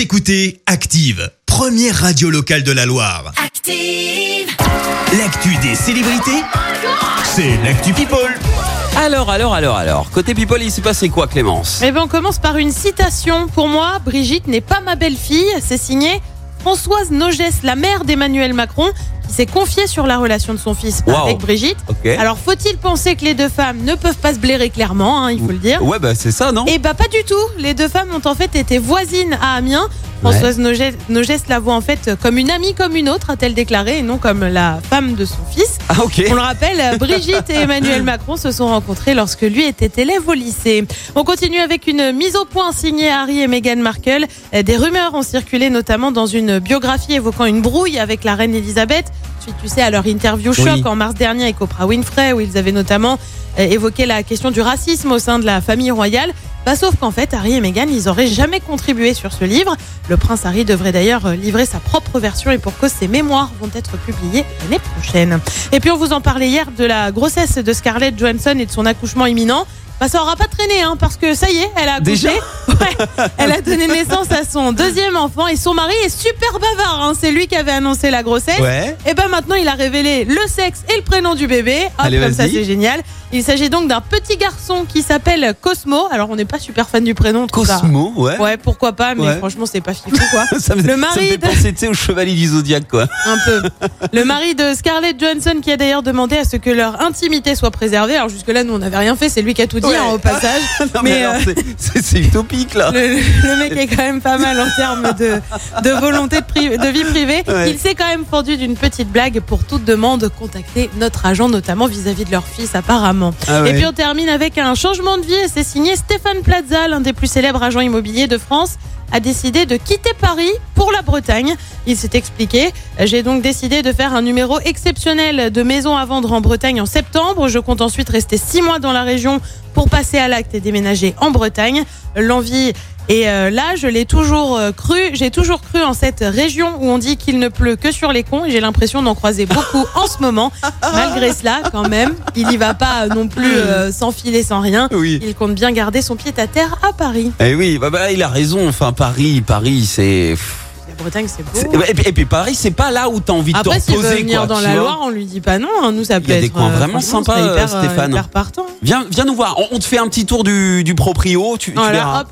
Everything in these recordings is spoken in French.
Vous écoutez Active, première radio locale de la Loire. Active. L'actu des célébrités, c'est l'actu People. Alors, alors, alors, alors. Côté People, il s'est passé quoi, Clémence? Eh bien, on commence par une citation. Pour moi, Brigitte n'est pas ma belle-fille. C'est signé Françoise Nogès, la mère d'Emmanuel Macron, qui s'est confiée sur la relation de son fils Wow. avec Brigitte. Alors, faut-il penser que les deux femmes ne peuvent pas se blairer clairement, hein, il faut le dire? Ouais, bah c'est ça, non? Eh bah pas du tout. Les deux femmes ont en fait été voisines à Amiens. Françoise Nogès, Nogès la voit en fait comme une amie comme une autre, a-t-elle déclaré, et non comme la femme de son fils. Ah. On le rappelle, Brigitte et Emmanuel Macron se sont rencontrés lorsque lui était élève au lycée. On continue avec une mise au point signée Harry et Meghan Markle. Des rumeurs ont circulé notamment dans une biographie évoquant une brouille avec la reine Elisabeth. Suite, tu sais, à leur interview choc Oui. en mars dernier avec Oprah Winfrey, où ils avaient notamment euh, évoqué la question du racisme au sein de la famille royale. Bah, sauf qu'en fait, Harry et Meghan, ils auraient jamais contribué sur ce livre. Le prince Harry devrait d'ailleurs euh, livrer sa propre version et pour cause, ses mémoires vont être publiées l'année prochaine. Et puis, on vous en parlait hier de la grossesse de Scarlett Johansson et de son accouchement imminent. Bah, ça aura pas traîné, hein, parce que ça y est, elle a accouché. Déjà Ouais. Elle a donné naissance à son deuxième enfant et son mari est super bavard. hein. C'est lui qui avait annoncé la grossesse. Ouais. Et ben maintenant, il a révélé le sexe et le prénom du bébé. Hop, Allez, comme ça, c'est génial. Il s'agit donc d'un petit garçon qui s'appelle Cosmo. Alors, on n'est pas super fan du prénom. Cosmo, ouais. Ouais, pourquoi pas, mais Ouais. franchement, c'est pas fifou, quoi. ça me, Le ça me mari fait de- penser, au chevalier du zodiaque, quoi. Un peu. Le mari de Scarlett Johansson qui a d'ailleurs demandé à ce que leur intimité soit préservée. Alors, jusque-là, nous, on n'avait rien fait. C'est lui qui a tout dit Ouais. hein, au passage. Non, mais, euh, c'est- utopique, là. Le, le mec est quand même pas mal en termes de, de volonté de, pri- de vie privée. Ouais. Il s'est quand même fendu d'une petite blague pour toute demande contacter notre agent, notamment vis-à-vis de leur fils apparemment. Ah ouais. Et puis on termine avec un changement de vie. et C'est signé Stéphane Plaza, l'un des plus célèbres agents immobiliers de France a décidé de quitter Paris pour la Bretagne. Il s'est expliqué. J'ai donc décidé de faire un numéro exceptionnel de maisons à vendre en Bretagne en septembre. Je compte ensuite rester six mois dans la région pour passer à l'acte et déménager en Bretagne. L'envie et euh, là, je l'ai toujours euh, cru. J'ai toujours cru en cette région où on dit qu'il ne pleut que sur les cons. Et j'ai l'impression d'en croiser beaucoup en ce moment. Malgré cela, quand même, il y va pas non plus euh, sans filer, sans rien. Oui. Il compte bien garder son pied à terre à Paris. Eh oui, bah, bah, il a raison. Enfin, Paris, Paris, c'est. La Bretagne, c'est beau. Et puis, et puis Paris, c'est pas là où t'as envie de te s'il veut reposer, venir quoi. dans la vois. Loire, on lui dit pas non. hein. Nous, ça peut y a des être, coins euh, vraiment sympas, euh, euh, Stéphane. hyper partant. Viens, viens nous voir. On, on te fait un petit tour du, du proprio. Tu, tu verras. hop.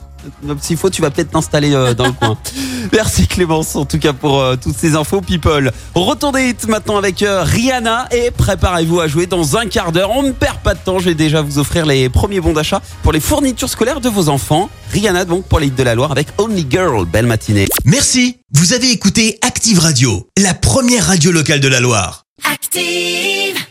S'il faut, tu vas peut-être t'installer euh, dans le coin. Merci Clémence, en tout cas pour euh, toutes ces infos people. Retour des hits maintenant avec euh, Rihanna et préparez-vous à jouer dans un quart d'heure. On ne perd pas de temps, je vais déjà vous offrir les premiers bons d'achat pour les fournitures scolaires de vos enfants. Rihanna donc pour les hits de la Loire avec Only Girl. Belle matinée. Merci. Vous avez écouté Active Radio, la première radio locale de la Loire. Active.